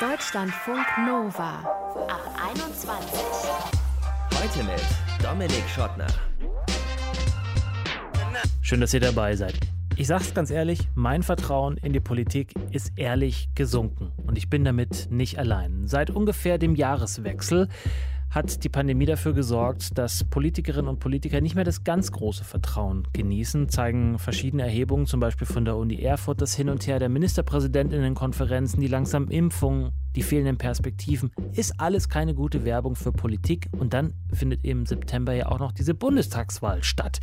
Deutschlandfunk Nova ab 21. Heute mit Dominik Schottner. Schön, dass ihr dabei seid. Ich sag's ganz ehrlich, mein Vertrauen in die Politik ist ehrlich gesunken. Und ich bin damit nicht allein. Seit ungefähr dem Jahreswechsel hat die Pandemie dafür gesorgt, dass Politikerinnen und Politiker nicht mehr das ganz große Vertrauen genießen, zeigen verschiedene Erhebungen, zum Beispiel von der Uni Erfurt, das Hin und Her der Ministerpräsidentinnenkonferenzen, die langsamen Impfungen, die fehlenden Perspektiven, ist alles keine gute Werbung für Politik. Und dann findet im September ja auch noch diese Bundestagswahl statt.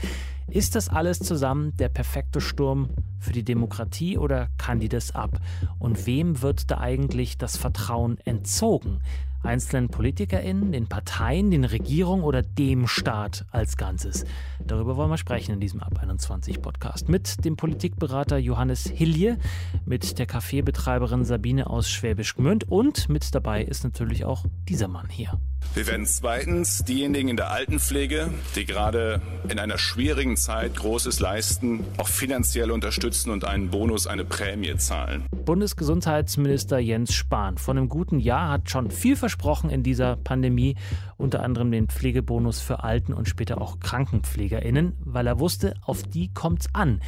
Ist das alles zusammen der perfekte Sturm für die Demokratie oder kann die das ab? Und wem wird da eigentlich das Vertrauen entzogen? Einzelnen PolitikerInnen, den Parteien, den Regierungen oder dem Staat als Ganzes. Darüber wollen wir sprechen in diesem Ab 21 Podcast mit dem Politikberater Johannes Hilje, mit der Kaffeebetreiberin Sabine aus Schwäbisch Gmünd und mit dabei ist natürlich auch dieser Mann hier. Wir werden zweitens diejenigen in der Altenpflege, die gerade in einer schwierigen Zeit Großes leisten, auch finanziell unterstützen und einen Bonus, eine Prämie zahlen. Bundesgesundheitsminister Jens Spahn von einem guten Jahr hat schon viel versprochen in dieser Pandemie, unter anderem den Pflegebonus für Alten und später auch KrankenpflegerInnen, weil er wusste, auf die kommt's an.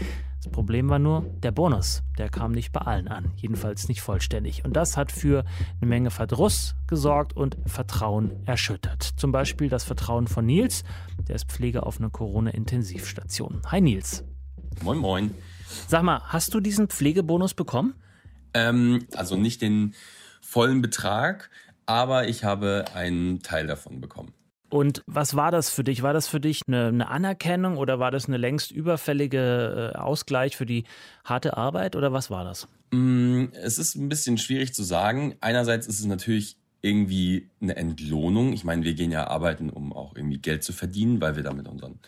Das Problem war nur, der Bonus, der kam nicht bei allen an, jedenfalls nicht vollständig. Und das hat für eine Menge Verdruss gesorgt und Vertrauen erschüttert. Zum Beispiel das Vertrauen von Nils, der ist Pfleger auf einer Corona-Intensivstation. Hi Nils. Moin, moin. Sag mal, hast du diesen Pflegebonus bekommen? Ähm, also nicht den vollen Betrag, aber ich habe einen Teil davon bekommen. Und was war das für dich? War das für dich eine, eine Anerkennung oder war das eine längst überfällige äh, Ausgleich für die harte Arbeit oder was war das? Mm, es ist ein bisschen schwierig zu sagen. Einerseits ist es natürlich irgendwie eine Entlohnung. Ich meine, wir gehen ja arbeiten, um auch irgendwie Geld zu verdienen, weil wir damit unseren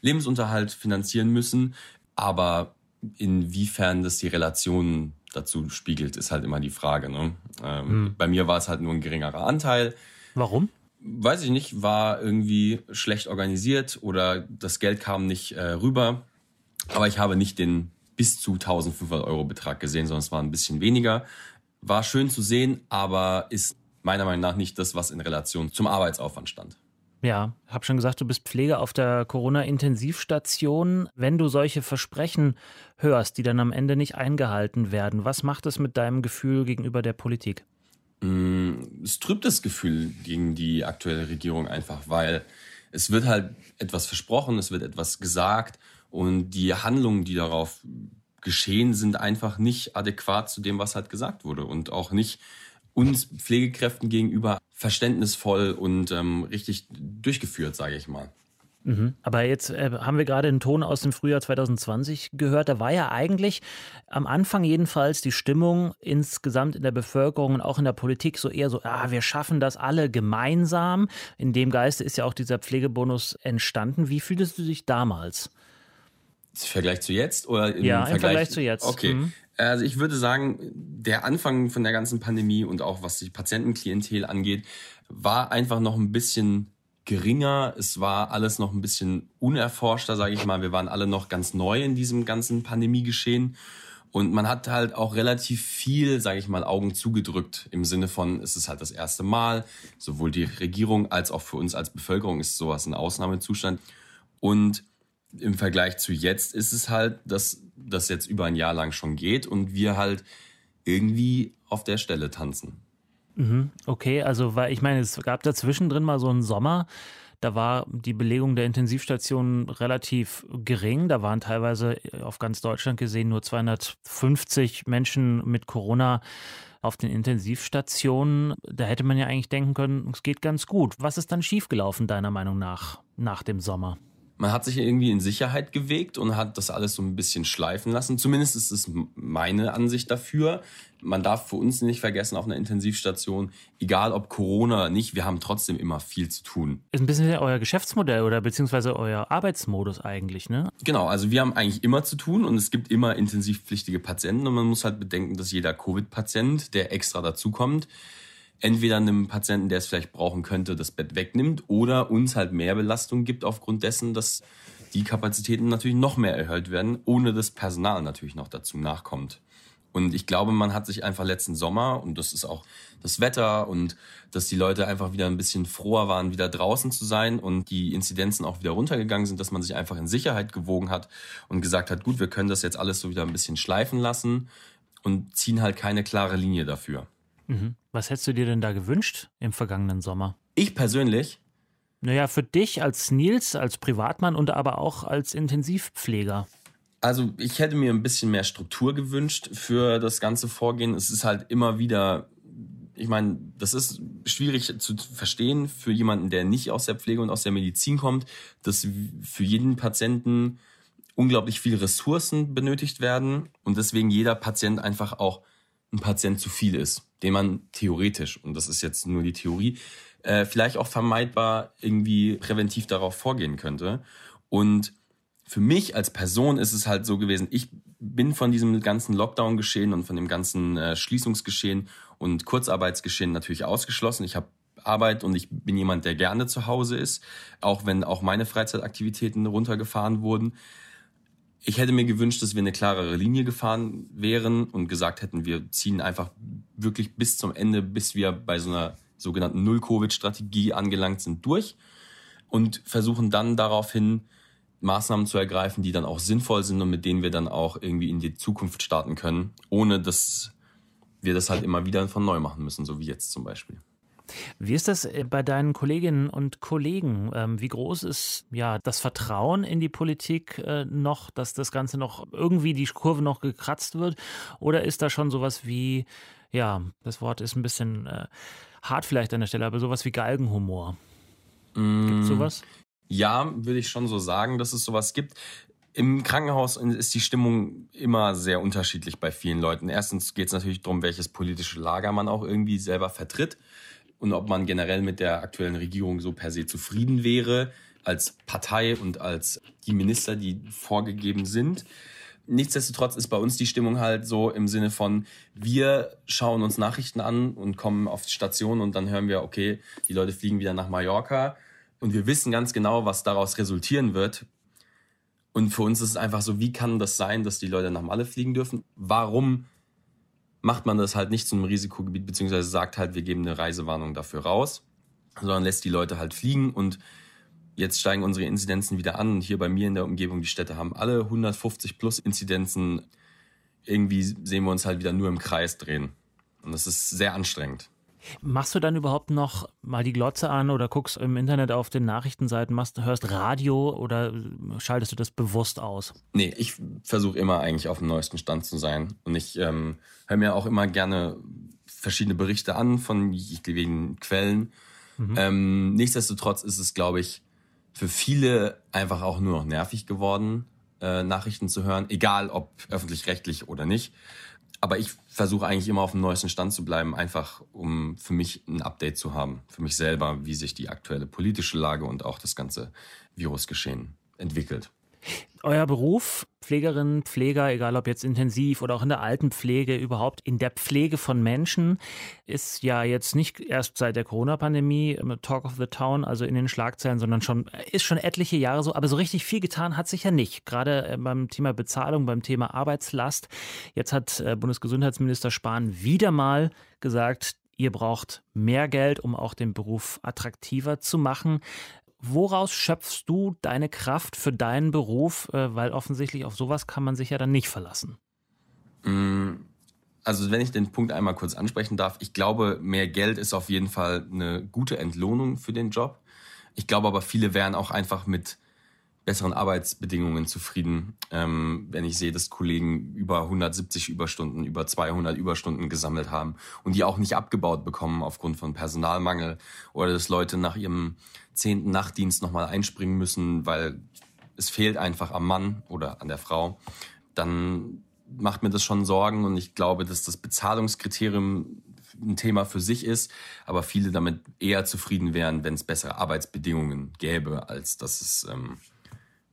Lebensunterhalt finanzieren müssen. Aber inwiefern das die Relation dazu spiegelt, ist halt immer die Frage. Ne? Ähm, hm. Bei mir war es halt nur ein geringerer Anteil. Warum? Weiß ich nicht, war irgendwie schlecht organisiert oder das Geld kam nicht äh, rüber. Aber ich habe nicht den bis zu 1500 Euro Betrag gesehen, sondern es war ein bisschen weniger. War schön zu sehen, aber ist meiner Meinung nach nicht das, was in Relation zum Arbeitsaufwand stand. Ja, habe schon gesagt, du bist Pfleger auf der Corona-Intensivstation. Wenn du solche Versprechen hörst, die dann am Ende nicht eingehalten werden, was macht es mit deinem Gefühl gegenüber der Politik? Mm, es trübt das Gefühl gegen die aktuelle Regierung einfach, weil es wird halt etwas versprochen, es wird etwas gesagt und die Handlungen, die darauf geschehen, sind einfach nicht adäquat zu dem, was halt gesagt wurde und auch nicht uns Pflegekräften gegenüber verständnisvoll und ähm, richtig durchgeführt, sage ich mal. Mhm. Aber jetzt äh, haben wir gerade einen Ton aus dem Frühjahr 2020 gehört. Da war ja eigentlich am Anfang jedenfalls die Stimmung insgesamt in der Bevölkerung und auch in der Politik so eher so, ah, wir schaffen das alle gemeinsam. In dem Geiste ist ja auch dieser Pflegebonus entstanden. Wie fühltest du dich damals? Im Vergleich zu jetzt oder im ja, Vergleich, im Vergleich zu jetzt. Okay. Mhm. Also ich würde sagen, der Anfang von der ganzen Pandemie und auch was die Patientenklientel angeht, war einfach noch ein bisschen geringer. Es war alles noch ein bisschen unerforschter, sage ich mal. Wir waren alle noch ganz neu in diesem ganzen Pandemiegeschehen. Und man hat halt auch relativ viel, sage ich mal, Augen zugedrückt im Sinne von, es ist halt das erste Mal. Sowohl die Regierung als auch für uns als Bevölkerung ist sowas ein Ausnahmezustand. Und im Vergleich zu jetzt ist es halt, dass das jetzt über ein Jahr lang schon geht und wir halt irgendwie auf der Stelle tanzen. Mhm, okay, also weil ich meine, es gab da zwischendrin mal so einen Sommer, da war die Belegung der Intensivstationen relativ gering. Da waren teilweise auf ganz Deutschland gesehen nur 250 Menschen mit Corona auf den Intensivstationen. Da hätte man ja eigentlich denken können, es geht ganz gut. Was ist dann schiefgelaufen, deiner Meinung nach, nach dem Sommer? Man hat sich irgendwie in Sicherheit gewegt und hat das alles so ein bisschen schleifen lassen. Zumindest ist es meine Ansicht dafür. Man darf für uns nicht vergessen, auf einer Intensivstation, egal ob Corona oder nicht, wir haben trotzdem immer viel zu tun. Ist ein bisschen euer Geschäftsmodell oder beziehungsweise euer Arbeitsmodus eigentlich, ne? Genau, also wir haben eigentlich immer zu tun und es gibt immer intensivpflichtige Patienten und man muss halt bedenken, dass jeder Covid-Patient, der extra dazukommt, entweder einem Patienten, der es vielleicht brauchen könnte, das Bett wegnimmt oder uns halt mehr Belastung gibt aufgrund dessen, dass die Kapazitäten natürlich noch mehr erhöht werden, ohne dass Personal natürlich noch dazu nachkommt. Und ich glaube, man hat sich einfach letzten Sommer, und das ist auch das Wetter und dass die Leute einfach wieder ein bisschen froher waren, wieder draußen zu sein und die Inzidenzen auch wieder runtergegangen sind, dass man sich einfach in Sicherheit gewogen hat und gesagt hat, gut, wir können das jetzt alles so wieder ein bisschen schleifen lassen und ziehen halt keine klare Linie dafür. Mhm. Was hättest du dir denn da gewünscht im vergangenen Sommer? Ich persönlich? Naja, für dich als Nils, als Privatmann und aber auch als Intensivpfleger. Also ich hätte mir ein bisschen mehr Struktur gewünscht für das ganze Vorgehen. Es ist halt immer wieder, ich meine, das ist schwierig zu verstehen für jemanden, der nicht aus der Pflege und aus der Medizin kommt, dass für jeden Patienten unglaublich viele Ressourcen benötigt werden und deswegen jeder Patient einfach auch ein Patient zu viel ist, den man theoretisch, und das ist jetzt nur die Theorie, äh, vielleicht auch vermeidbar irgendwie präventiv darauf vorgehen könnte. Und für mich als Person ist es halt so gewesen, ich bin von diesem ganzen Lockdown-Geschehen und von dem ganzen äh, Schließungsgeschehen und Kurzarbeitsgeschehen natürlich ausgeschlossen. Ich habe Arbeit und ich bin jemand, der gerne zu Hause ist, auch wenn auch meine Freizeitaktivitäten runtergefahren wurden. Ich hätte mir gewünscht, dass wir eine klarere Linie gefahren wären und gesagt hätten, wir ziehen einfach wirklich bis zum Ende, bis wir bei so einer sogenannten Null-Covid-Strategie angelangt sind, durch und versuchen dann daraufhin Maßnahmen zu ergreifen, die dann auch sinnvoll sind und mit denen wir dann auch irgendwie in die Zukunft starten können, ohne dass wir das halt immer wieder von neu machen müssen, so wie jetzt zum Beispiel. Wie ist das äh, bei deinen Kolleginnen und Kollegen? Ähm, wie groß ist ja das Vertrauen in die Politik äh, noch, dass das Ganze noch irgendwie die Kurve noch gekratzt wird? Oder ist da schon sowas wie, ja, das Wort ist ein bisschen äh, hart vielleicht an der Stelle, aber sowas wie Galgenhumor? Mm, Gibt sowas? Ja, würde ich schon so sagen, dass es sowas gibt. Im Krankenhaus ist die Stimmung immer sehr unterschiedlich bei vielen Leuten. Erstens geht es natürlich darum, welches politische Lager man auch irgendwie selber vertritt und ob man generell mit der aktuellen Regierung so per se zufrieden wäre als Partei und als die Minister, die vorgegeben sind. Nichtsdestotrotz ist bei uns die Stimmung halt so im Sinne von, wir schauen uns Nachrichten an und kommen auf die Station und dann hören wir, okay, die Leute fliegen wieder nach Mallorca und wir wissen ganz genau, was daraus resultieren wird. Und für uns ist es einfach so, wie kann das sein, dass die Leute nach Malle fliegen dürfen? Warum macht man das halt nicht zu einem Risikogebiet, beziehungsweise sagt halt, wir geben eine Reisewarnung dafür raus, sondern lässt die Leute halt fliegen und jetzt steigen unsere Inzidenzen wieder an. Und hier bei mir in der Umgebung, die Städte haben alle 150 plus Inzidenzen. Irgendwie sehen wir uns halt wieder nur im Kreis drehen. Und das ist sehr anstrengend. Machst du dann überhaupt noch mal die Glotze an oder guckst im Internet auf den Nachrichtenseiten, machst, hörst Radio oder schaltest du das bewusst aus? Nee, ich versuche immer eigentlich auf dem neuesten Stand zu sein. Und ich ähm, höre mir auch immer gerne verschiedene Berichte an von jeweiligen Quellen. Mhm. Ähm, nichtsdestotrotz ist es, glaube ich, für viele einfach auch nur noch nervig geworden, äh, Nachrichten zu hören, egal ob öffentlich-rechtlich oder nicht. Aber ich versuche eigentlich immer auf dem neuesten Stand zu bleiben, einfach um für mich ein Update zu haben, für mich selber, wie sich die aktuelle politische Lage und auch das ganze Virusgeschehen entwickelt. Euer Beruf, Pflegerinnen, Pfleger, egal ob jetzt intensiv oder auch in der Altenpflege, überhaupt in der Pflege von Menschen, ist ja jetzt nicht erst seit der Corona-Pandemie Talk of the Town, also in den Schlagzeilen, sondern schon, ist schon etliche Jahre so. Aber so richtig viel getan hat sich ja nicht. Gerade äh, beim Thema Bezahlung, beim Thema Arbeitslast. Jetzt hat äh, Bundesgesundheitsminister Spahn wieder mal gesagt, Ihr braucht mehr Geld, um auch den Beruf attraktiver zu machen. Woraus schöpfst du deine Kraft für deinen Beruf? Äh, weil offensichtlich auf sowas kann man sich ja dann nicht verlassen. Mm, also wenn ich den Punkt einmal kurz ansprechen darf, ich glaube, mehr Geld ist auf jeden Fall eine gute Entlohnung für den Job. Ich glaube aber, viele wären auch einfach mit besseren Arbeitsbedingungen zufrieden, ähm, wenn ich sehe, dass Kollegen über 170 Überstunden, über 200 Überstunden gesammelt haben und die auch nicht abgebaut bekommen aufgrund von Personalmangel oder dass Leute nach ihrem zehnten Nachtdienst nochmal einspringen müssen, weil es fehlt einfach am Mann oder an der Frau, dann macht mir das schon Sorgen und ich glaube, dass das Bezahlungskriterium ein Thema für sich ist, aber viele damit eher zufrieden wären, wenn es bessere Arbeitsbedingungen gäbe, als dass es ähm,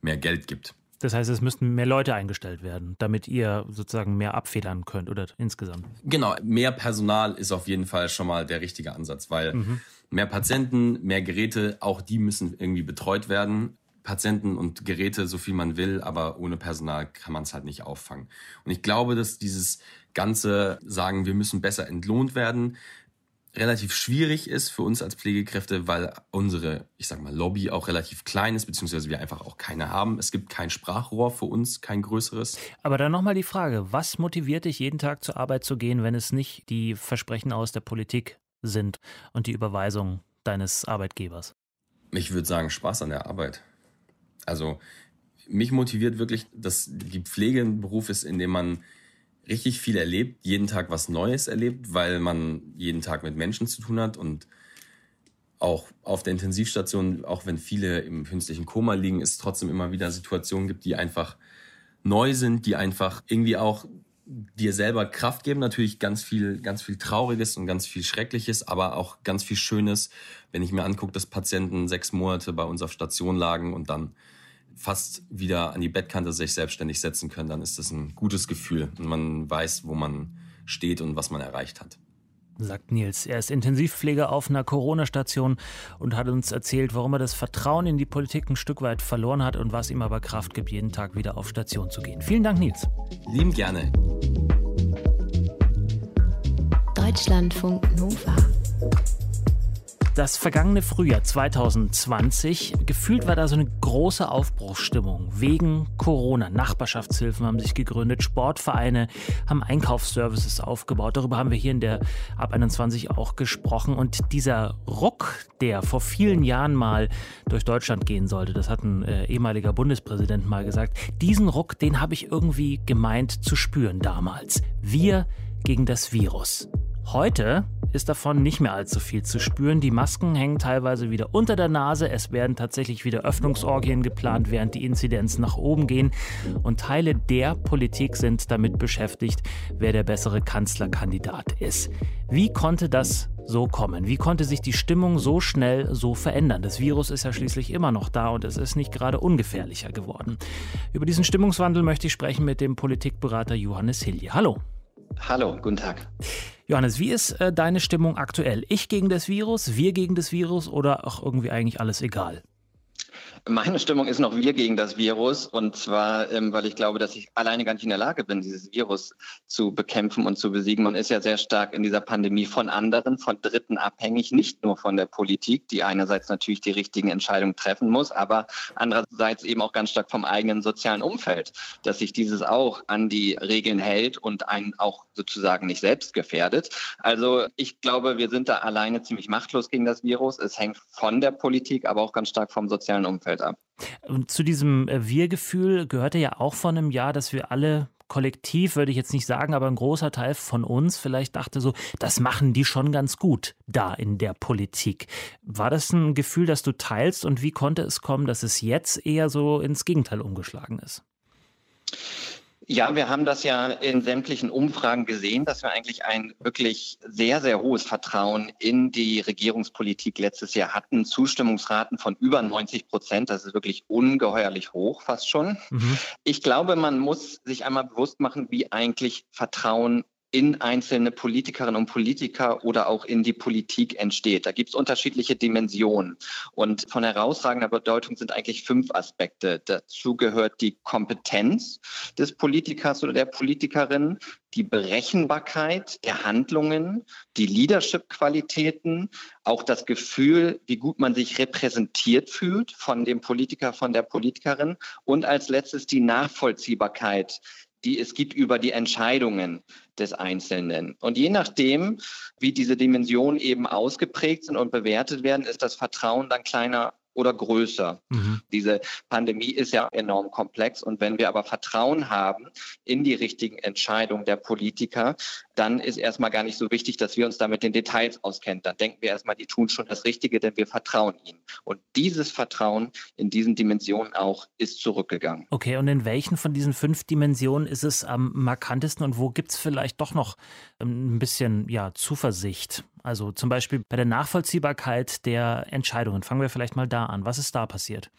mehr Geld gibt. Das heißt, es müssten mehr Leute eingestellt werden, damit ihr sozusagen mehr abfedern könnt oder insgesamt. Genau, mehr Personal ist auf jeden Fall schon mal der richtige Ansatz, weil mhm. mehr Patienten, mehr Geräte, auch die müssen irgendwie betreut werden. Patienten und Geräte so viel man will, aber ohne Personal kann man es halt nicht auffangen. Und ich glaube, dass dieses ganze Sagen, wir müssen besser entlohnt werden, relativ schwierig ist für uns als Pflegekräfte, weil unsere, ich sag mal, Lobby auch relativ klein ist, beziehungsweise wir einfach auch keine haben. Es gibt kein Sprachrohr für uns, kein größeres. Aber dann nochmal die Frage, was motiviert dich jeden Tag zur Arbeit zu gehen, wenn es nicht die Versprechen aus der Politik sind und die Überweisung deines Arbeitgebers? Ich würde sagen, Spaß an der Arbeit. Also mich motiviert wirklich, dass die Pflege ein Beruf ist, in dem man richtig viel erlebt, jeden Tag was Neues erlebt, weil man jeden Tag mit Menschen zu tun hat und auch auf der Intensivstation, auch wenn viele im künstlichen Koma liegen, es trotzdem immer wieder Situationen gibt, die einfach neu sind, die einfach irgendwie auch dir selber Kraft geben. Natürlich ganz viel, ganz viel Trauriges und ganz viel Schreckliches, aber auch ganz viel Schönes. Wenn ich mir angucke, dass Patienten sechs Monate bei uns auf Station lagen und dann fast wieder an die Bettkante sich selbstständig setzen können, dann ist das ein gutes Gefühl und man weiß, wo man steht und was man erreicht hat. Sagt Nils. Er ist Intensivpfleger auf einer Corona-Station und hat uns erzählt, warum er das Vertrauen in die Politik ein Stück weit verloren hat und was ihm aber Kraft gibt, jeden Tag wieder auf Station zu gehen. Vielen Dank, Nils. Lieben gerne. Deutschlandfunk Nova das vergangene Frühjahr 2020, gefühlt war da so eine große Aufbruchsstimmung wegen Corona. Nachbarschaftshilfen haben sich gegründet, Sportvereine haben Einkaufsservices aufgebaut. Darüber haben wir hier in der Ab 21 auch gesprochen. Und dieser Ruck, der vor vielen Jahren mal durch Deutschland gehen sollte, das hat ein äh, ehemaliger Bundespräsident mal gesagt, diesen Ruck, den habe ich irgendwie gemeint zu spüren damals. Wir gegen das Virus. Heute ist davon nicht mehr allzu viel zu spüren. Die Masken hängen teilweise wieder unter der Nase. Es werden tatsächlich wieder Öffnungsorgien geplant, während die Inzidenzen nach oben gehen. Und Teile der Politik sind damit beschäftigt, wer der bessere Kanzlerkandidat ist. Wie konnte das so kommen? Wie konnte sich die Stimmung so schnell so verändern? Das Virus ist ja schließlich immer noch da und es ist nicht gerade ungefährlicher geworden. Über diesen Stimmungswandel möchte ich sprechen mit dem Politikberater Johannes Hilje. Hallo. Hallo, guten Tag. Johannes, wie ist äh, deine Stimmung aktuell? Ich gegen das Virus, wir gegen das Virus oder auch irgendwie eigentlich alles egal? Meine Stimmung ist noch wir gegen das Virus und zwar, ähm, weil ich glaube, dass ich alleine gar nicht in der Lage bin, dieses Virus zu bekämpfen und zu besiegen. Man ist ja sehr stark in dieser Pandemie von anderen, von Dritten abhängig, nicht nur von der Politik, die einerseits natürlich die richtigen Entscheidungen treffen muss, aber andererseits eben auch ganz stark vom eigenen sozialen Umfeld, dass sich dieses auch an die Regeln hält und einen auch sozusagen nicht selbst gefährdet. Also ich glaube, wir sind da alleine ziemlich machtlos gegen das Virus. Es hängt von der Politik, aber auch ganz stark vom sozialen Umfeld fällt ab. Und zu diesem äh, Wir-Gefühl gehörte ja auch vor einem Jahr, dass wir alle kollektiv, würde ich jetzt nicht sagen, aber ein großer Teil von uns vielleicht dachte so, das machen die schon ganz gut da in der Politik. War das ein Gefühl, das du teilst und wie konnte es kommen, dass es jetzt eher so ins Gegenteil umgeschlagen ist? Ja, wir haben das ja in sämtlichen Umfragen gesehen, dass wir eigentlich ein wirklich sehr, sehr hohes Vertrauen in die Regierungspolitik letztes Jahr hatten. Zustimmungsraten von über 90 Prozent. Das ist wirklich ungeheuerlich hoch, fast schon. Mhm. Ich glaube, man muss sich einmal bewusst machen, wie eigentlich Vertrauen in einzelne Politikerinnen und Politiker oder auch in die Politik entsteht. Da gibt es unterschiedliche Dimensionen. Und von herausragender Bedeutung sind eigentlich fünf Aspekte. Dazu gehört die Kompetenz des Politikers oder der Politikerin, die Berechenbarkeit der Handlungen, die Leadership-Qualitäten, auch das Gefühl, wie gut man sich repräsentiert fühlt von dem Politiker, von der Politikerin und als letztes die Nachvollziehbarkeit die es gibt über die Entscheidungen des Einzelnen. Und je nachdem, wie diese Dimensionen eben ausgeprägt sind und bewertet werden, ist das Vertrauen dann kleiner oder größer. Mhm. Diese Pandemie ist ja enorm komplex und wenn wir aber Vertrauen haben in die richtigen Entscheidungen der Politiker, dann ist erstmal gar nicht so wichtig, dass wir uns da mit den Details auskennen. Dann denken wir erstmal, die tun schon das Richtige, denn wir vertrauen ihnen. Und dieses Vertrauen in diesen Dimensionen auch ist zurückgegangen. Okay, und in welchen von diesen fünf Dimensionen ist es am markantesten und wo gibt es vielleicht doch noch ähm, ein bisschen ja, Zuversicht? Also zum Beispiel bei der Nachvollziehbarkeit der Entscheidungen. Fangen wir vielleicht mal da an. Was ist da passiert?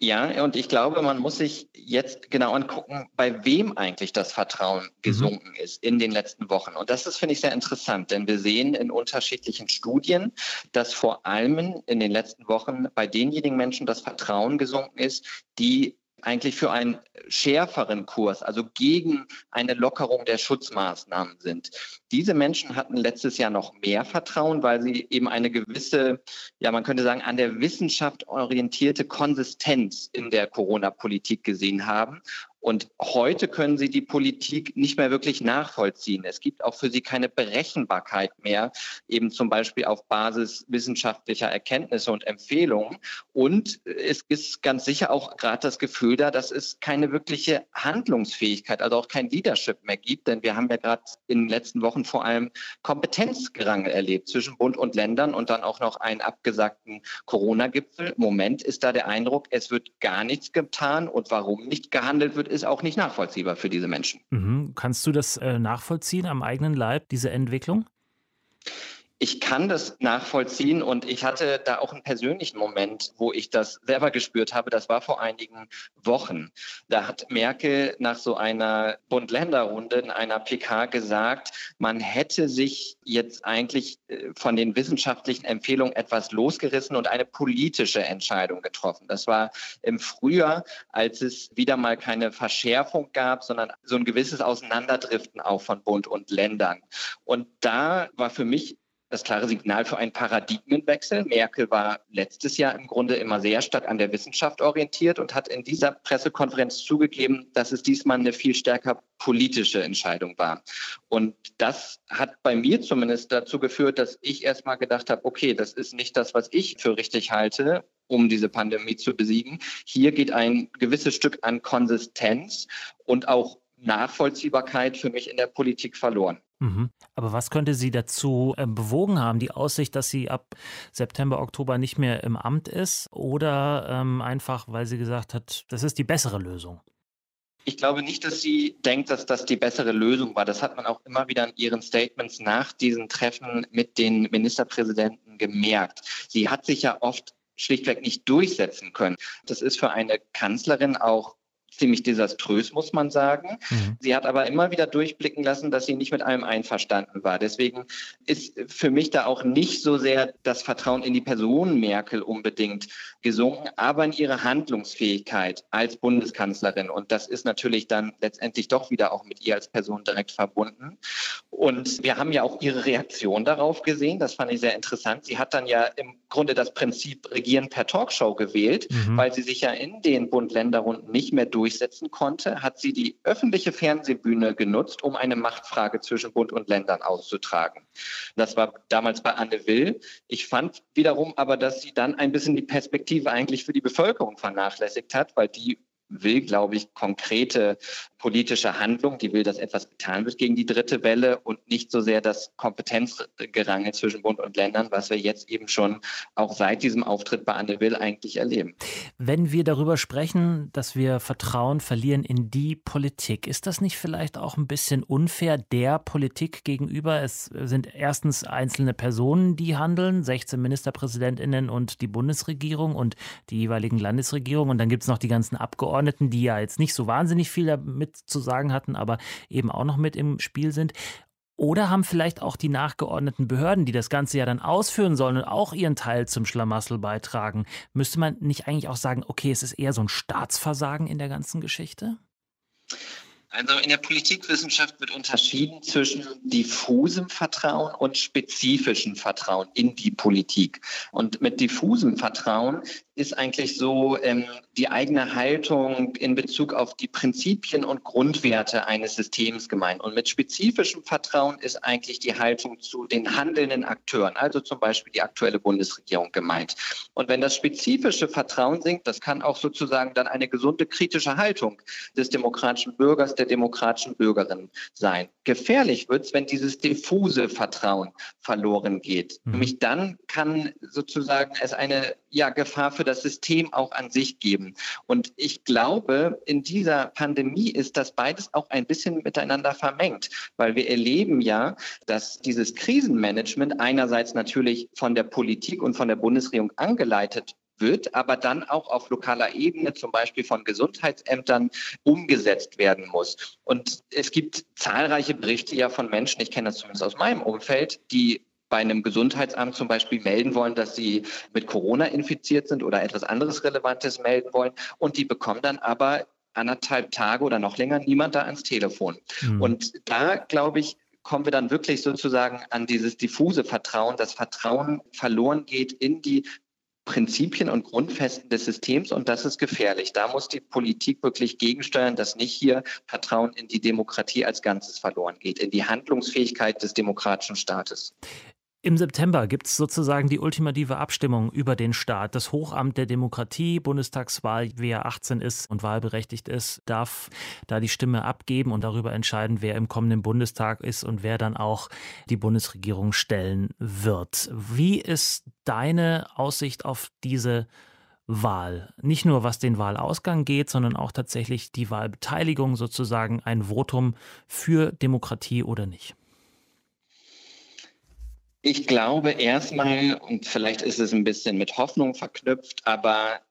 Ja, und ich glaube, man muss sich jetzt genau angucken, bei wem eigentlich das Vertrauen mhm. gesunken mhm. ist in den letzten Wochen. Und das ist, finde ich, sehr interessant, denn wir sehen in unterschiedlichen Studien, dass vor allem in den letzten Wochen bei denjenigen Menschen das Vertrauen gesunken ist, die eigentlich für einen schärferen Kurs, also gegen eine Lockerung der Schutzmaßnahmen sind. Diese Menschen hatten letztes Jahr noch mehr Vertrauen, weil sie eben eine gewisse, ja, man könnte sagen, an der Wissenschaft orientierte Konsistenz in der Corona-Politik gesehen haben und heute können sie die Politik nicht mehr wirklich nachvollziehen. Es gibt auch für sie keine Berechenbarkeit mehr, eben zum Beispiel auf Basis wissenschaftlicher Erkenntnisse und Empfehlungen. Und es ist ganz sicher auch gerade das Gefühl da, dass es keine wirkliche Handlungsfähigkeit, also auch kein Leadership mehr gibt. Denn wir haben ja gerade in den letzten Wochen vor allem Kompetenzgerangel erlebt zwischen Bund und Ländern und dann auch noch einen abgesagten Corona-Gipfel. Im Moment ist da der Eindruck, es wird gar nichts getan und warum nicht gehandelt wird, ist auch nicht nachvollziehbar für diese Menschen. Mhm. Kannst du das äh, nachvollziehen am eigenen Leib, diese Entwicklung? Ich kann das nachvollziehen und ich hatte da auch einen persönlichen Moment, wo ich das selber gespürt habe. Das war vor einigen Wochen. Da hat Merkel nach so einer Bund-Länder-Runde in einer PK gesagt, man hätte sich jetzt eigentlich äh, von den wissenschaftlichen Empfehlungen etwas losgerissen und eine politische Entscheidung getroffen. Das war im Frühjahr, als es wieder mal keine Verschärfung gab, sondern so ein gewisses Auseinanderdriften auch von Bund und Ländern. Und da war für mich das klare Signal für einen Paradigmenwechsel. Merkel war letztes Jahr im Grunde immer sehr stark an der Wissenschaft orientiert und hat in dieser Pressekonferenz zugegeben, dass es diesmal eine viel stärker politische Entscheidung war. Und das hat bei mir zumindest dazu geführt, dass ich erstmal gedacht habe, okay, das ist nicht das, was ich für richtig halte um diese Pandemie zu besiegen. Hier geht ein gewisses Stück an Konsistenz und auch Nachvollziehbarkeit für mich in der Politik verloren. Mhm. Aber was könnte sie dazu äh, bewogen haben? Die Aussicht, dass sie ab September, Oktober nicht mehr im Amt ist oder ähm, einfach, weil sie gesagt hat, das ist die bessere Lösung? Ich glaube nicht, dass sie denkt, dass das die bessere Lösung war. Das hat man auch immer wieder in ihren Statements nach diesen Treffen mit den Ministerpräsidenten gemerkt. Sie hat sich ja oft schlichtweg nicht durchsetzen können. Das ist für eine Kanzlerin auch ziemlich desaströs, muss man sagen. Mhm. Sie hat aber immer wieder durchblicken lassen, dass sie nicht mit allem einverstanden war. Deswegen ist für mich da auch nicht so sehr das Vertrauen in die Person Merkel unbedingt gesunken, aber in ihre Handlungsfähigkeit als Bundeskanzlerin. Und das ist natürlich dann letztendlich doch wieder auch mit ihr als Person direkt verbunden. Und wir haben ja auch ihre Reaktion darauf gesehen. Das fand ich sehr interessant. Sie hat dann ja im Grunde das Prinzip Regieren per Talkshow gewählt, mhm. weil sie sich ja in den Bund-Länder-Runden nicht mehr durch durchsetzen konnte, hat sie die öffentliche Fernsehbühne genutzt, um eine Machtfrage zwischen Bund und Ländern auszutragen. Das war damals bei Anne Will. Ich fand wiederum aber, dass sie dann ein bisschen die Perspektive eigentlich für die Bevölkerung vernachlässigt hat, weil die will, glaube ich, konkrete politische Handlung, die will, dass etwas getan wird gegen die dritte Welle und nicht so sehr das Kompetenzgerangel zwischen Bund und Ländern, was wir jetzt eben schon auch seit diesem Auftritt bei Anne Will eigentlich erleben. Wenn wir darüber sprechen, dass wir Vertrauen verlieren in die Politik, ist das nicht vielleicht auch ein bisschen unfair der Politik gegenüber? Es sind erstens einzelne Personen, die handeln, 16 Ministerpräsidentinnen und die Bundesregierung und die jeweiligen Landesregierungen und dann gibt es noch die ganzen Abgeordneten, die ja jetzt nicht so wahnsinnig viel damit zu sagen hatten, aber eben auch noch mit im Spiel sind. Oder haben vielleicht auch die nachgeordneten Behörden, die das Ganze ja dann ausführen sollen und auch ihren Teil zum Schlamassel beitragen, müsste man nicht eigentlich auch sagen, okay, es ist eher so ein Staatsversagen in der ganzen Geschichte? Also in der Politikwissenschaft wird unterschieden zwischen diffusem Vertrauen und spezifischem Vertrauen in die Politik. Und mit diffusem Vertrauen ist eigentlich so ähm, die eigene Haltung in Bezug auf die Prinzipien und Grundwerte eines Systems gemeint. Und mit spezifischem Vertrauen ist eigentlich die Haltung zu den handelnden Akteuren, also zum Beispiel die aktuelle Bundesregierung gemeint. Und wenn das spezifische Vertrauen sinkt, das kann auch sozusagen dann eine gesunde kritische Haltung des demokratischen Bürgers, der demokratischen Bürgerin sein. Gefährlich wird es, wenn dieses diffuse Vertrauen verloren geht. Mhm. Nämlich dann kann sozusagen es eine ja, Gefahr für das System auch an sich geben. Und ich glaube, in dieser Pandemie ist das beides auch ein bisschen miteinander vermengt, weil wir erleben ja, dass dieses Krisenmanagement einerseits natürlich von der Politik und von der Bundesregierung angeleitet wird, aber dann auch auf lokaler Ebene, zum Beispiel von Gesundheitsämtern, umgesetzt werden muss. Und es gibt zahlreiche Berichte ja von Menschen, ich kenne das zumindest aus meinem Umfeld, die bei einem Gesundheitsamt zum Beispiel melden wollen, dass sie mit Corona infiziert sind oder etwas anderes Relevantes melden wollen. Und die bekommen dann aber anderthalb Tage oder noch länger niemand da ans Telefon. Mhm. Und da, glaube ich, kommen wir dann wirklich sozusagen an dieses diffuse Vertrauen, das Vertrauen verloren geht in die Prinzipien und Grundfesten des Systems und das ist gefährlich. Da muss die Politik wirklich gegensteuern, dass nicht hier Vertrauen in die Demokratie als Ganzes verloren geht, in die Handlungsfähigkeit des demokratischen Staates. Im September gibt es sozusagen die ultimative Abstimmung über den Staat. Das Hochamt der Demokratie, Bundestagswahl, wer 18 ist und wahlberechtigt ist, darf da die Stimme abgeben und darüber entscheiden, wer im kommenden Bundestag ist und wer dann auch die Bundesregierung stellen wird. Wie ist deine Aussicht auf diese Wahl. Nicht nur was den Wahlausgang geht, sondern auch tatsächlich die Wahlbeteiligung sozusagen ein Votum für Demokratie oder nicht. Ich glaube erstmal, und vielleicht ist es ein bisschen mit Hoffnung verknüpft, aber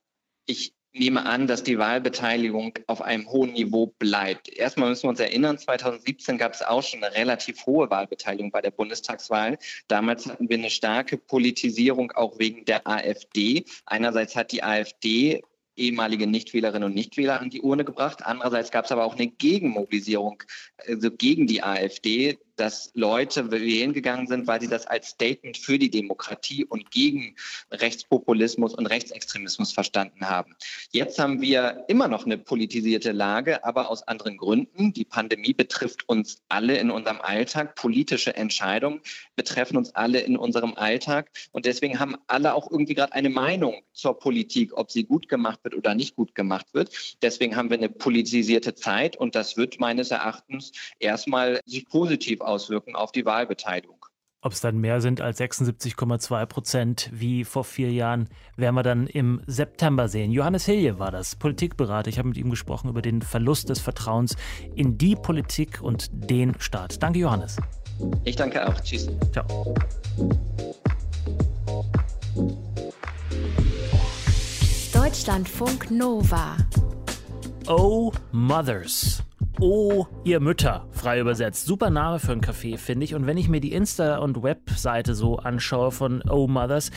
ich nehme an, dass die Wahlbeteiligung auf einem hohen Niveau bleibt. Erstmal müssen wir uns erinnern, 2017 gab es auch schon eine relativ hohe Wahlbeteiligung bei der Bundestagswahl. Damals hatten wir eine starke Politisierung auch wegen der AfD. Einerseits hat die AfD ehemalige Nichtwählerinnen und Nichtwähler an die Urne gebracht. Andererseits gab es aber auch eine Gegenmobilisierung, also gegen die AfD dass Leute wählen gegangen sind, weil sie das als Statement für die Demokratie und gegen Rechtspopulismus und Rechtsextremismus verstanden haben. Jetzt haben wir immer noch eine politisierte Lage, aber aus anderen Gründen. Die Pandemie betrifft uns alle in unserem Alltag. Politische Entscheidungen betreffen uns alle in unserem Alltag. Und deswegen haben alle auch irgendwie gerade eine Meinung zur Politik, ob sie gut gemacht wird oder nicht gut gemacht wird. Deswegen haben wir eine politisierte Zeit und das wird meines Erachtens erstmal sich positiv auswirken auf die Wahlbeteiligung. Ob es dann mehr sind als 76,2 Prozent wie vor vier Jahren, werden wir dann im September sehen. Johannes Hilje war das, Politikberater. Ich habe mit ihm gesprochen über den Verlust des Vertrauens in die Politik und den Staat. Danke, Johannes. Ich danke auch. Tschüss. Ciao. Deutschlandfunk Nova. Oh Mothers. Oh, ihr Mütter, frei übersetzt. Super Name für ein Café, finde ich. Und wenn ich mir die Insta- und Webseite so anschaue von Oh Mothers,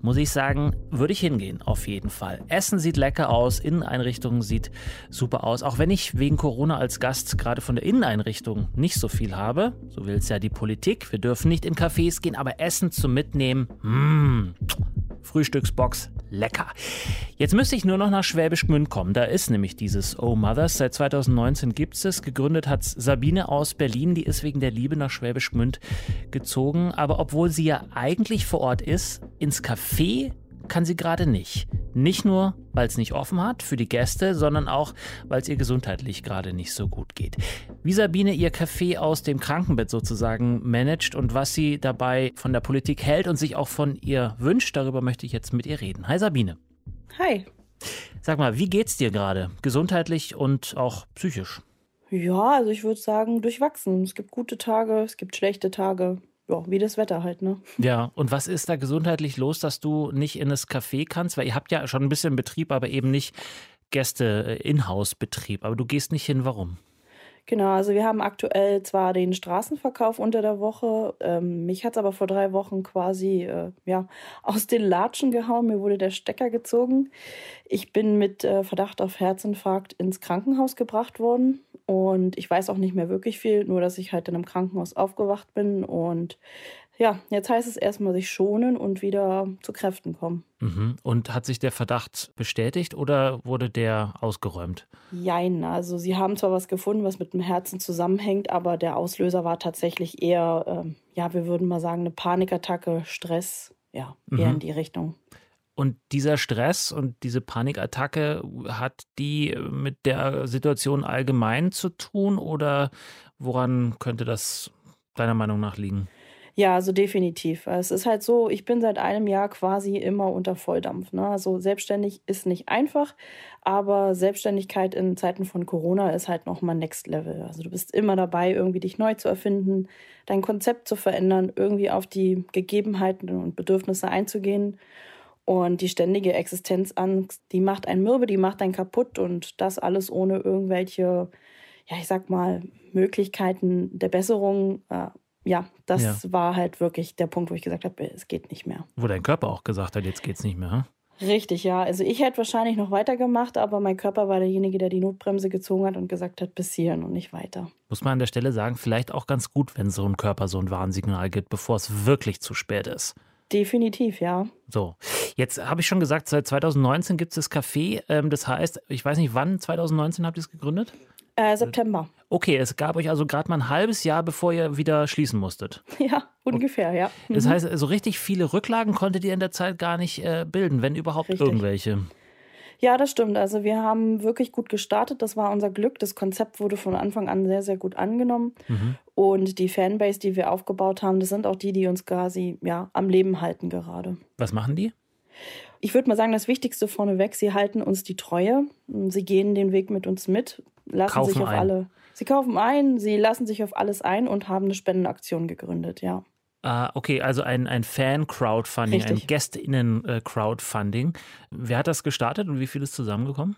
muss ich sagen, würde ich hingehen, auf jeden Fall. Essen sieht lecker aus, Inneneinrichtung sieht super aus. Auch wenn ich wegen Corona als Gast gerade von der Inneneinrichtung nicht so viel habe, so will es ja die Politik. Wir dürfen nicht in Cafés gehen, aber Essen zum Mitnehmen, mmh, Frühstücksbox, lecker. Jetzt müsste ich nur noch nach Schwäbisch Gmünd kommen. Da ist nämlich dieses Oh Mothers. Seit 2019 gibt es es. Gegründet hat Sabine aus Berlin. Die ist wegen der Liebe nach Schwäbisch Gmünd gezogen. Aber obwohl sie ja eigentlich vor Ort ist, ins Café kann sie gerade nicht. Nicht nur, weil es nicht offen hat für die Gäste, sondern auch, weil es ihr gesundheitlich gerade nicht so gut geht. Wie Sabine ihr Café aus dem Krankenbett sozusagen managt und was sie dabei von der Politik hält und sich auch von ihr wünscht, darüber möchte ich jetzt mit ihr reden. Hi Sabine. Hi. Sag mal, wie geht's dir gerade? Gesundheitlich und auch psychisch? Ja, also ich würde sagen, durchwachsen. Es gibt gute Tage, es gibt schlechte Tage ja, wie das Wetter halt, ne? Ja, und was ist da gesundheitlich los, dass du nicht in das Café kannst? Weil ihr habt ja schon ein bisschen Betrieb, aber eben nicht Gäste, äh, Inhouse-Betrieb. Aber du gehst nicht hin, warum? Genau, also wir haben aktuell zwar den Straßenverkauf unter der Woche, ähm, mich hat es aber vor drei Wochen quasi äh, ja, aus den Latschen gehauen, mir wurde der Stecker gezogen. Ich bin mit äh, Verdacht auf Herzinfarkt ins Krankenhaus gebracht worden und ich weiß auch nicht mehr wirklich viel, nur dass ich halt dann im Krankenhaus aufgewacht bin und ja, jetzt heißt es erstmal sich schonen und wieder zu Kräften kommen. Mhm. Und hat sich der Verdacht bestätigt oder wurde der ausgeräumt? Jein, also sie haben zwar was gefunden, was mit dem Herzen zusammenhängt, aber der Auslöser war tatsächlich eher, äh, ja, wir würden mal sagen, eine Panikattacke, Stress, ja, eher mhm. in die Richtung. Und dieser Stress und diese Panikattacke, hat die mit der Situation allgemein zu tun oder woran könnte das deiner Meinung nach liegen? Ja, also definitiv. Es ist halt so, ich bin seit einem Jahr quasi immer unter Volldampf. Ne? Also selbstständig ist nicht einfach, aber Selbstständigkeit in Zeiten von Corona ist halt nochmal Next Level. Also du bist immer dabei, irgendwie dich neu zu erfinden, dein Konzept zu verändern, irgendwie auf die Gegebenheiten und Bedürfnisse einzugehen. Und die ständige Existenzangst, die macht einen mürbe, die macht einen kaputt und das alles ohne irgendwelche, ja, ich sag mal, Möglichkeiten der Besserung. Äh, ja, das ja. war halt wirklich der Punkt, wo ich gesagt habe, es geht nicht mehr. Wo dein Körper auch gesagt hat, jetzt geht's nicht mehr. Hm? Richtig, ja. Also ich hätte wahrscheinlich noch weitergemacht, aber mein Körper war derjenige, der die Notbremse gezogen hat und gesagt hat, bis hierhin und nicht weiter. Muss man an der Stelle sagen, vielleicht auch ganz gut, wenn so ein Körper so ein Warnsignal gibt, bevor es wirklich zu spät ist. Definitiv, ja. So, jetzt habe ich schon gesagt, seit 2019 gibt es das Café. Ähm, das heißt, ich weiß nicht, wann 2019 habt ihr es gegründet? Äh, September. Okay, es gab euch also gerade mal ein halbes Jahr, bevor ihr wieder schließen musstet. Ja, ungefähr, ja. Mhm. Das heißt, so richtig viele Rücklagen konntet ihr in der Zeit gar nicht äh, bilden, wenn überhaupt richtig. irgendwelche. Ja, das stimmt. Also wir haben wirklich gut gestartet. Das war unser Glück. Das Konzept wurde von Anfang an sehr, sehr gut angenommen. Mhm. Und die Fanbase, die wir aufgebaut haben, das sind auch die, die uns quasi ja, am Leben halten gerade. Was machen die? Ich würde mal sagen, das Wichtigste vorneweg, sie halten uns die Treue. Sie gehen den Weg mit uns mit, lassen kaufen sich auf ein. alle. Sie kaufen ein, sie lassen sich auf alles ein und haben eine Spendenaktion gegründet, ja. Ah, okay, also ein, ein Fan-Crowdfunding, ein GästInnen-Crowdfunding. Wer hat das gestartet und wie viel ist zusammengekommen?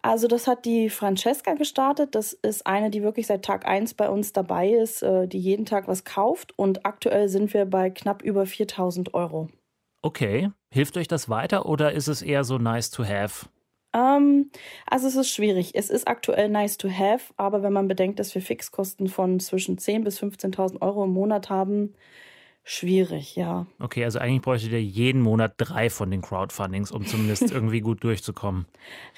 Also das hat die Francesca gestartet. Das ist eine, die wirklich seit Tag 1 bei uns dabei ist, äh, die jeden Tag was kauft. Und aktuell sind wir bei knapp über 4000 Euro. Okay. Hilft euch das weiter oder ist es eher so nice to have? Ähm, also es ist schwierig. Es ist aktuell nice to have, aber wenn man bedenkt, dass wir Fixkosten von zwischen 10.000 bis 15.000 Euro im Monat haben, schwierig, ja. Okay, also eigentlich bräuchtet ihr jeden Monat drei von den Crowdfundings, um zumindest irgendwie gut durchzukommen.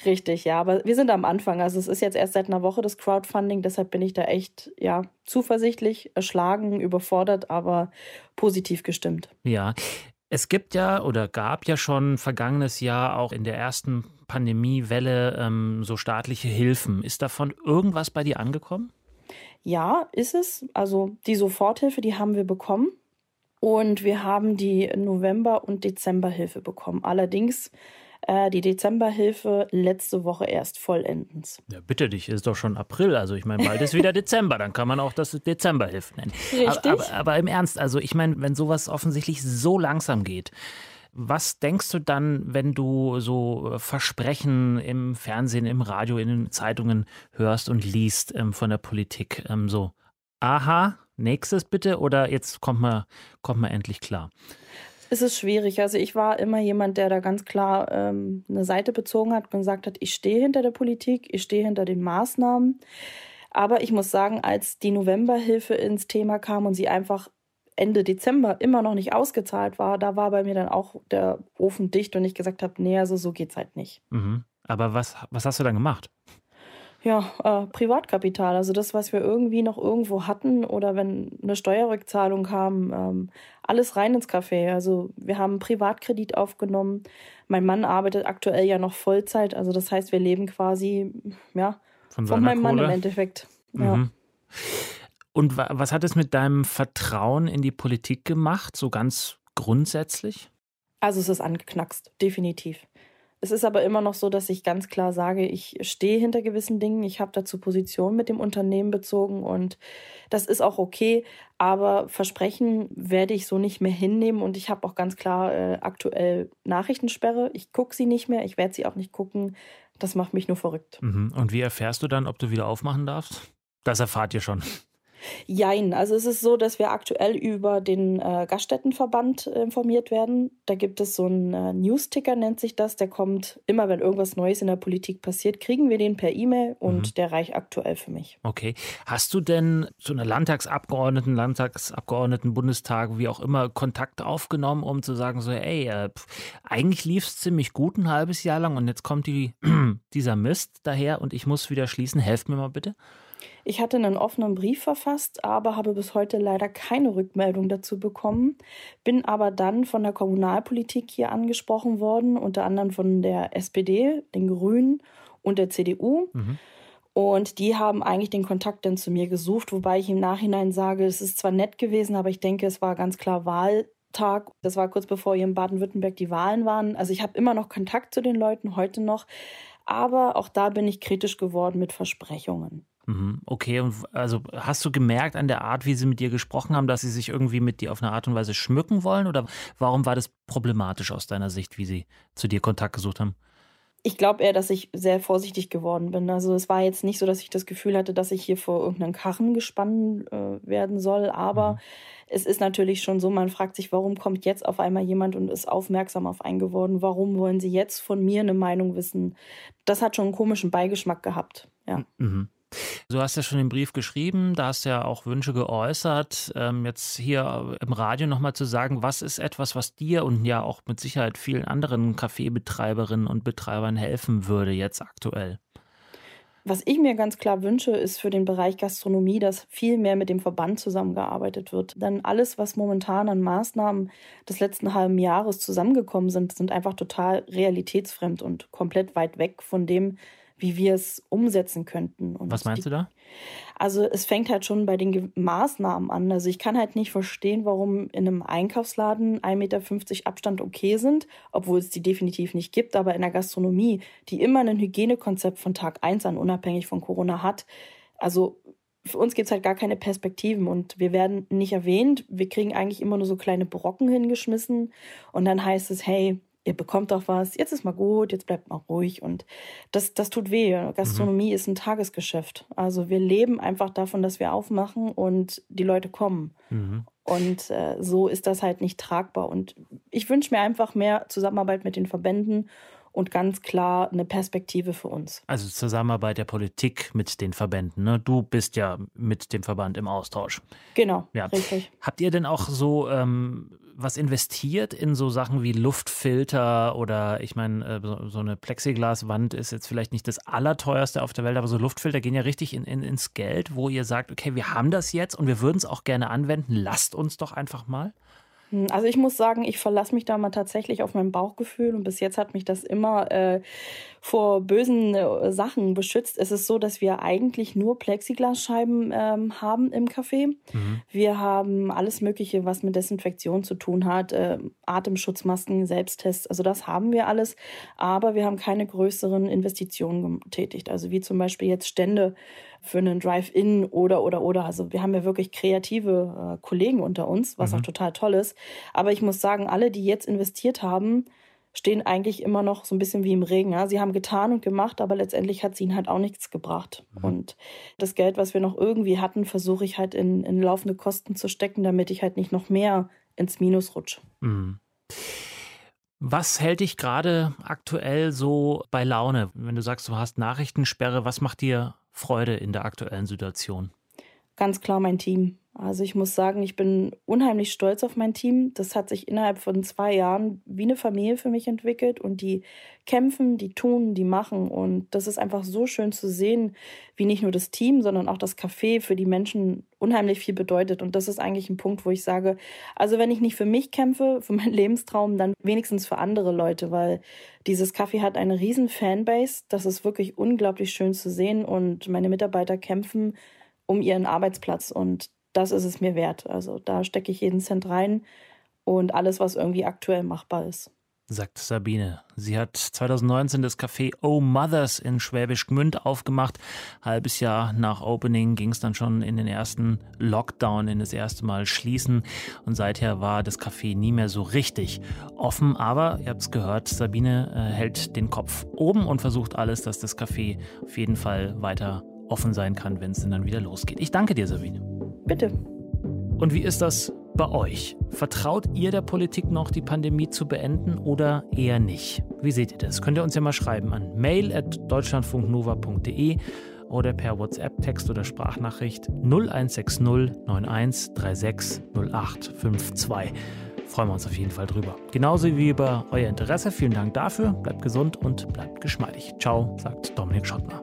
Richtig, ja, aber wir sind am Anfang. Also es ist jetzt erst seit einer Woche das Crowdfunding, deshalb bin ich da echt, ja, zuversichtlich, erschlagen, überfordert, aber positiv gestimmt. Ja. Es gibt ja oder gab ja schon vergangenes Jahr auch in der ersten Pandemiewelle ähm, so staatliche Hilfen. Ist davon irgendwas bei dir angekommen? Ja, ist es. Also die Soforthilfe, die haben wir bekommen. Und wir haben die November- und Dezemberhilfe bekommen. Allerdings äh, die Dezemberhilfe letzte Woche erst vollendens. Ja, bitte dich, ist doch schon April. Also ich meine, bald ist wieder Dezember, dann kann man auch das Dezemberhilfe nennen. Richtig. Aber, aber, aber im Ernst, also ich meine, wenn sowas offensichtlich so langsam geht, was denkst du dann, wenn du so äh, Versprechen im Fernsehen, im Radio, in den Zeitungen hörst und liest ähm, von der Politik? Ähm, so, aha, nächstes bitte oder jetzt kommt man, kommt man endlich klar? Es ist schwierig. Also ich war immer jemand, der da ganz klar ähm, eine Seite bezogen hat und gesagt hat, ich stehe hinter der Politik, ich stehe hinter den Maßnahmen. Aber ich muss sagen, als die Novemberhilfe ins Thema kam und sie einfach Ende Dezember immer noch nicht ausgezahlt war, da war bei mir dann auch der Ofen dicht und ich gesagt habe, nee, also so geht's halt nicht. Mhm. Aber was, was hast du dann gemacht? Ja, äh, Privatkapital, also das, was wir irgendwie noch irgendwo hatten oder wenn eine Steuerrückzahlung kam, ähm, alles rein ins Café. Also wir haben einen Privatkredit aufgenommen. Mein Mann arbeitet aktuell ja noch Vollzeit, also das heißt, wir leben quasi ja, von, von meinem Kohle? Mann im Endeffekt. Ja. Mhm. Und was hat es mit deinem Vertrauen in die Politik gemacht, so ganz grundsätzlich? Also es ist angeknackst, definitiv. Es ist aber immer noch so, dass ich ganz klar sage, ich stehe hinter gewissen Dingen. Ich habe dazu Position mit dem Unternehmen bezogen und das ist auch okay. Aber Versprechen werde ich so nicht mehr hinnehmen und ich habe auch ganz klar äh, aktuell Nachrichtensperre. Ich gucke sie nicht mehr, ich werde sie auch nicht gucken. Das macht mich nur verrückt. Mhm. Und wie erfährst du dann, ob du wieder aufmachen darfst? Das erfahrt ihr schon. Jein, also es ist so, dass wir aktuell über den äh, Gaststättenverband informiert werden. Da gibt es so einen äh, News-Ticker, nennt sich das. Der kommt immer, wenn irgendwas Neues in der Politik passiert, kriegen wir den per E-Mail und mhm. der reicht aktuell für mich. Okay. Hast du denn zu einer Landtagsabgeordneten, Landtagsabgeordneten, Bundestag, wie auch immer, Kontakt aufgenommen, um zu sagen, so, ey, äh, eigentlich lief es ziemlich gut ein halbes Jahr lang und jetzt kommt die, dieser Mist daher und ich muss wieder schließen. Helft mir mal bitte. Ich hatte einen offenen Brief verfasst, aber habe bis heute leider keine Rückmeldung dazu bekommen. Bin aber dann von der Kommunalpolitik hier angesprochen worden, unter anderem von der SPD, den Grünen und der CDU. Mhm. Und die haben eigentlich den Kontakt dann zu mir gesucht, wobei ich im Nachhinein sage, es ist zwar nett gewesen, aber ich denke, es war ganz klar Wahltag. Das war kurz bevor hier in Baden-Württemberg die Wahlen waren. Also ich habe immer noch Kontakt zu den Leuten, heute noch. Aber auch da bin ich kritisch geworden mit Versprechungen. Mhm, okay, und also hast du gemerkt an der Art, wie sie mit dir gesprochen haben, dass sie sich irgendwie mit dir auf eine Art und Weise schmücken wollen? Oder warum war das problematisch aus deiner Sicht, wie sie zu dir Kontakt gesucht haben? Ich glaube eher, dass ich sehr vorsichtig geworden bin. Also es war jetzt nicht so, dass ich das Gefühl hatte, dass ich hier vor irgendeinen Karren gespannt äh, werden soll. Aber mhm. es ist natürlich schon so, man fragt sich, warum kommt jetzt auf einmal jemand und ist aufmerksam auf einen geworden? Warum wollen sie jetzt von mir eine Meinung wissen? Das hat schon einen komischen Beigeschmack gehabt. Ja. Mhm. Du hast ja schon den Brief geschrieben, da hast ja auch Wünsche geäußert. Ähm, jetzt hier im Radio nochmal zu sagen, was ist etwas, was dir und ja auch mit Sicherheit vielen anderen Kaffeebetreiberinnen und Betreibern helfen würde jetzt aktuell? Was ich mir ganz klar wünsche, ist für den Bereich Gastronomie, dass viel mehr mit dem Verband zusammengearbeitet wird. Denn alles, was momentan an Maßnahmen des letzten halben Jahres zusammengekommen sind, sind einfach total realitätsfremd und komplett weit weg von dem, wie wir es umsetzen könnten. Und Was meinst die, du da? Also es fängt halt schon bei den Maßnahmen an. Also ich kann halt nicht verstehen, warum in einem Einkaufsladen 1,50 Meter Abstand okay sind, obwohl es die definitiv nicht gibt, aber in der Gastronomie, die immer ein Hygienekonzept von Tag 1 an, unabhängig von Corona hat, also für uns gibt es halt gar keine Perspektiven und wir werden nicht erwähnt. Wir kriegen eigentlich immer nur so kleine Brocken hingeschmissen und dann heißt es, hey, ihr bekommt doch was, jetzt ist mal gut, jetzt bleibt mal ruhig. Und das, das tut weh. Gastronomie mhm. ist ein Tagesgeschäft. Also wir leben einfach davon, dass wir aufmachen und die Leute kommen. Mhm. Und äh, so ist das halt nicht tragbar. Und ich wünsche mir einfach mehr Zusammenarbeit mit den Verbänden und ganz klar eine Perspektive für uns. Also Zusammenarbeit der Politik mit den Verbänden. Ne? Du bist ja mit dem Verband im Austausch. Genau, ja. richtig. Habt ihr denn auch so ähm, was investiert in so Sachen wie Luftfilter oder ich meine, äh, so eine Plexiglaswand ist jetzt vielleicht nicht das allerteuerste auf der Welt, aber so Luftfilter gehen ja richtig in, in, ins Geld, wo ihr sagt, okay, wir haben das jetzt und wir würden es auch gerne anwenden, lasst uns doch einfach mal. Hm, also ich muss sagen, ich verlasse mich da mal tatsächlich auf mein Bauchgefühl und bis jetzt hat mich das immer äh, vor bösen äh, Sachen beschützt. Es ist so, dass wir eigentlich nur Plexiglasscheiben ähm, haben im Café. Mhm. Wir haben alles Mögliche, was mit Desinfektion zu tun hat, äh, Atemschutzmasken, Selbsttests, also das haben wir alles, aber wir haben keine größeren Investitionen getätigt. Also wie zum Beispiel jetzt Stände für einen Drive-In oder, oder, oder. Also wir haben ja wirklich kreative äh, Kollegen unter uns, was mhm. auch total toll ist. Aber ich muss sagen, alle, die jetzt investiert haben, stehen eigentlich immer noch so ein bisschen wie im Regen. Ja? Sie haben getan und gemacht, aber letztendlich hat es ihnen halt auch nichts gebracht. Mhm. Und das Geld, was wir noch irgendwie hatten, versuche ich halt in, in laufende Kosten zu stecken, damit ich halt nicht noch mehr ins Minus rutsche. Mhm. Was hält dich gerade aktuell so bei Laune? Wenn du sagst, du hast Nachrichtensperre, was macht dir Freude in der aktuellen Situation? Ganz klar mein Team. Also ich muss sagen, ich bin unheimlich stolz auf mein Team. Das hat sich innerhalb von zwei Jahren wie eine Familie für mich entwickelt und die kämpfen, die tun, die machen. Und das ist einfach so schön zu sehen, wie nicht nur das Team, sondern auch das Café für die Menschen unheimlich viel bedeutet. Und das ist eigentlich ein Punkt, wo ich sage, also wenn ich nicht für mich kämpfe, für meinen Lebenstraum, dann wenigstens für andere Leute, weil dieses Café hat eine riesen Fanbase. Das ist wirklich unglaublich schön zu sehen und meine Mitarbeiter kämpfen um ihren Arbeitsplatz und das ist es mir wert. Also da stecke ich jeden Cent rein und alles, was irgendwie aktuell machbar ist. Sagt Sabine. Sie hat 2019 das Café Oh Mothers in Schwäbisch Gmünd aufgemacht. Halbes Jahr nach Opening ging es dann schon in den ersten Lockdown, in das erste Mal schließen. Und seither war das Café nie mehr so richtig offen. Aber ihr habt es gehört, Sabine äh, hält den Kopf oben und versucht alles, dass das Café auf jeden Fall weiter offen sein kann, wenn es dann wieder losgeht. Ich danke dir, Sabine. Bitte. Und wie ist das bei euch? Vertraut ihr der Politik noch, die Pandemie zu beenden oder eher nicht? Wie seht ihr das? Könnt ihr uns ja mal schreiben an mail.deutschlandfunknova.de oder per WhatsApp, Text oder Sprachnachricht 0160 91 36 0852. Freuen wir uns auf jeden Fall drüber. Genauso wie über euer Interesse. Vielen Dank dafür. Bleibt gesund und bleibt geschmeidig. Ciao, sagt Dominik Schottner.